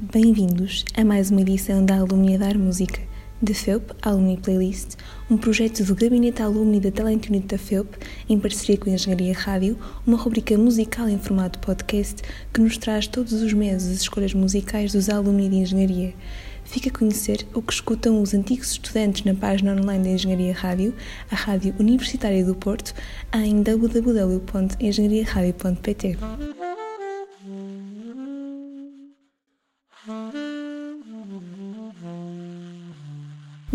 Bem-vindos a mais uma edição da Alumnia Dar Música, da FEUP Alumni Playlist, um projeto do Gabinete Alumni da Talent Unit da FEUP, em parceria com a Engenharia Rádio, uma rubrica musical em formato podcast que nos traz todos os meses as escolhas musicais dos alumni de Engenharia. Fica a conhecer o que escutam os antigos estudantes na página online da Engenharia Rádio, a Rádio Universitária do Porto, em www.engenhariaradio.pt.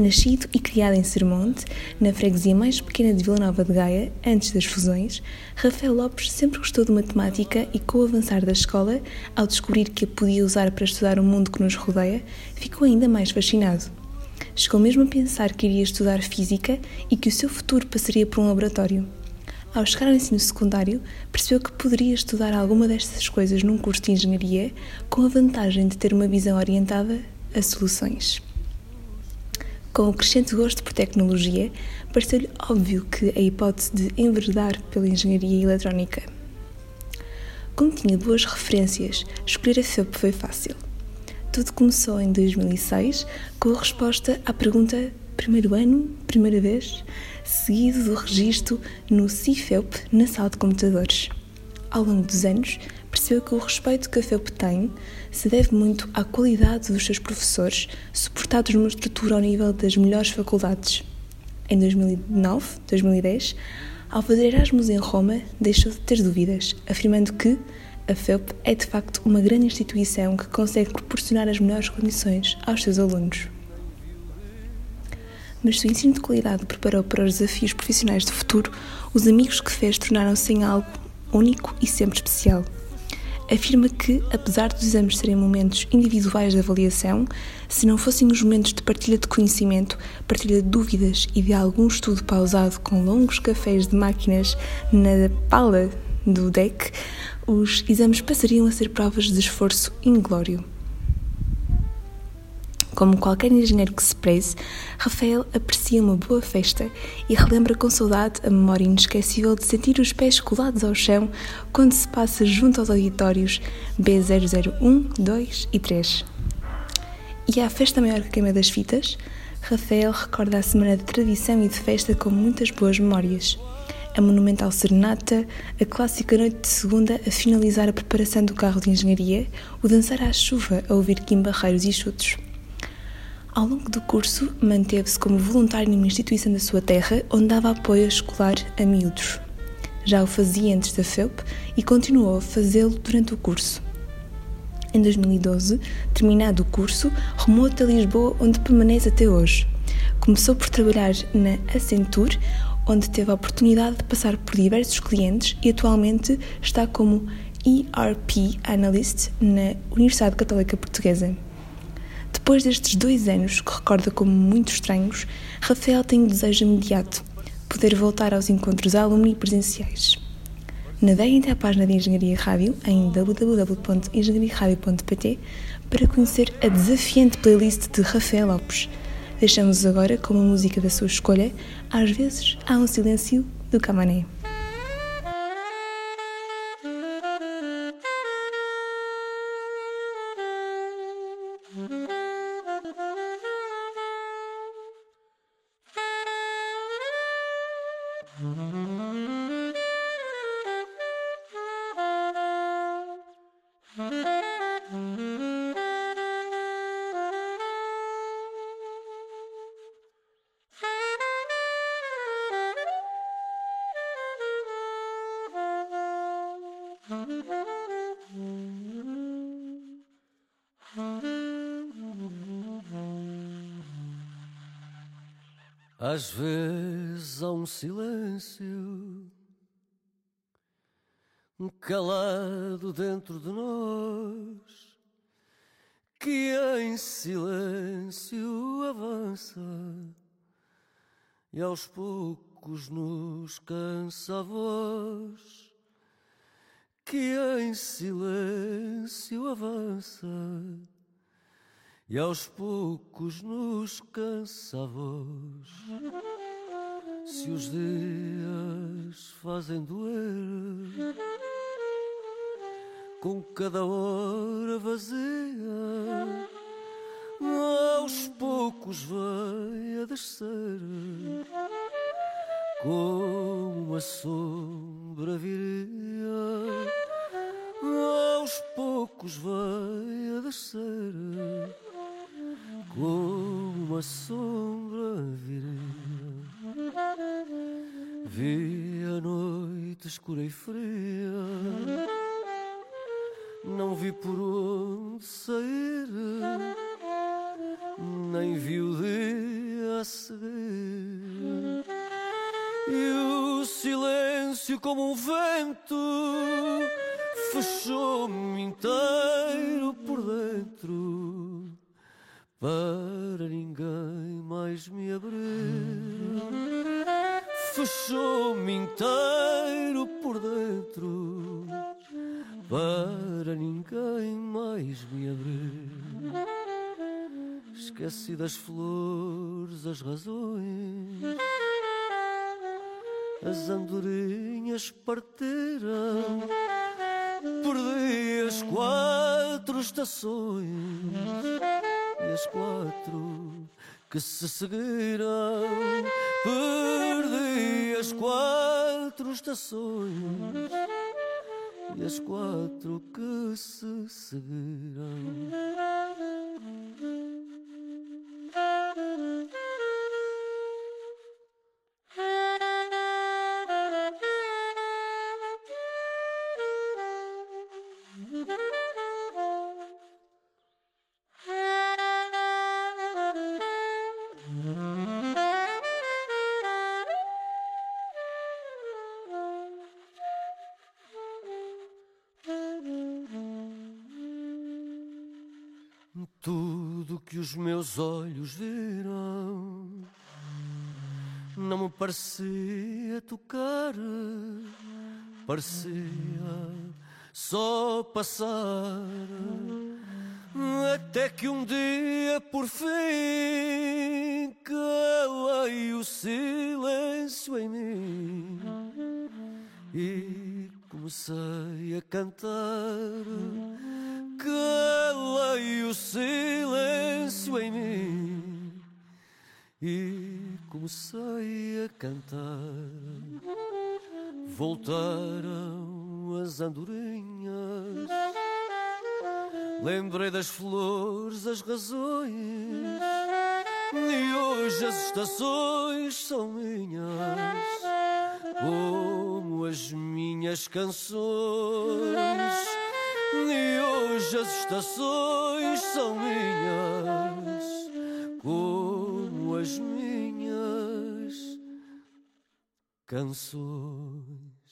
Nascido e criado em Sermonte, na freguesia mais pequena de Vila Nova de Gaia, antes das fusões, Rafael Lopes sempre gostou de matemática e, com o avançar da escola, ao descobrir que a podia usar para estudar o mundo que nos rodeia, ficou ainda mais fascinado. Chegou mesmo a pensar que iria estudar física e que o seu futuro passaria por um laboratório. Ao chegar ao ensino secundário, percebeu que poderia estudar alguma destas coisas num curso de engenharia, com a vantagem de ter uma visão orientada a soluções. Com o crescente gosto por tecnologia, pareceu-lhe óbvio que a hipótese de enverdar pela engenharia eletrónica. Como tinha boas referências, escolher a FEUP foi fácil. Tudo começou em 2006 com a resposta à pergunta primeiro ano, primeira vez, seguido do registro no CIFEUP na sala de computadores. Ao longo dos anos, percebeu que o respeito que a FEUP tem se deve muito à qualidade dos seus professores, suportados numa estrutura ao nível das melhores faculdades. Em 2009, 2010, ao fazer Erasmus em Roma, deixou de ter dúvidas, afirmando que a FEUP é de facto uma grande instituição que consegue proporcionar as melhores condições aos seus alunos. Mas se o ensino de qualidade preparou para os desafios profissionais do futuro, os amigos que fez tornaram-se em algo único e sempre especial afirma que, apesar dos exames serem momentos individuais de avaliação, se não fossem os momentos de partilha de conhecimento, partilha de dúvidas e de algum estudo pausado com longos cafés de máquinas na pala do deck, os exames passariam a ser provas de esforço inglório. Como qualquer engenheiro que se preze, Rafael aprecia uma boa festa e relembra com saudade a memória inesquecível de sentir os pés colados ao chão quando se passa junto aos auditórios B001, 2 e 3. E à festa maior que queima das fitas, Rafael recorda a semana de tradição e de festa com muitas boas memórias. A monumental serenata, a clássica noite de segunda a finalizar a preparação do carro de engenharia, o dançar à chuva a ouvir quimbarreiros e chutos. Ao longo do curso, manteve-se como voluntário numa instituição da sua terra onde dava apoio escolar a miúdos. Já o fazia antes da FEUP e continuou a fazê-lo durante o curso. Em 2012, terminado o curso, rumou até Lisboa, onde permanece até hoje. Começou por trabalhar na Accenture, onde teve a oportunidade de passar por diversos clientes e atualmente está como ERP Analyst na Universidade Católica Portuguesa. Depois destes dois anos, que recorda como muito estranhos, Rafael tem um desejo imediato: poder voltar aos encontros alumni presenciais. Navegue até a página de Engenharia Rádio em www.engenhariaradio.pt para conhecer a desafiante playlist de Rafael Lopes. Deixamos agora com uma música da sua escolha, às vezes há um silêncio do Camané. Mm-hmm. Às vezes há um silêncio calado dentro de nós que em silêncio avança e aos poucos nos cansa a voz que em silêncio avança e aos poucos nos cansa a voz. Se os dias fazem doer, com cada hora vazia, aos poucos vai a descer, como uma sombra viria, aos poucos vai a descer, como uma sombra viria. Vi a noite escura e fria, não vi por onde sair, nem vi o dia a seguir. E o silêncio, como um vento, fechou-me inteiro por dentro, para ninguém mais me abrir fechou-me inteiro por dentro para ninguém mais me abrir. Esqueci das flores, as razões, as andorinhas partiram. Perdi as quatro estações as quatro que se seguiram. Perdi as quatro estações e as quatro que se seguiram. Tudo que os meus olhos viram não me parecia tocar, parecia só passar. Até que um dia, por fim, calei o silêncio em mim e comecei a cantar comecei a cantar. Voltaram as andorinhas, lembrei das flores, as razões, e hoje as estações são minhas, como as minhas canções. E hoje as estações são minhas, como as minhas canções.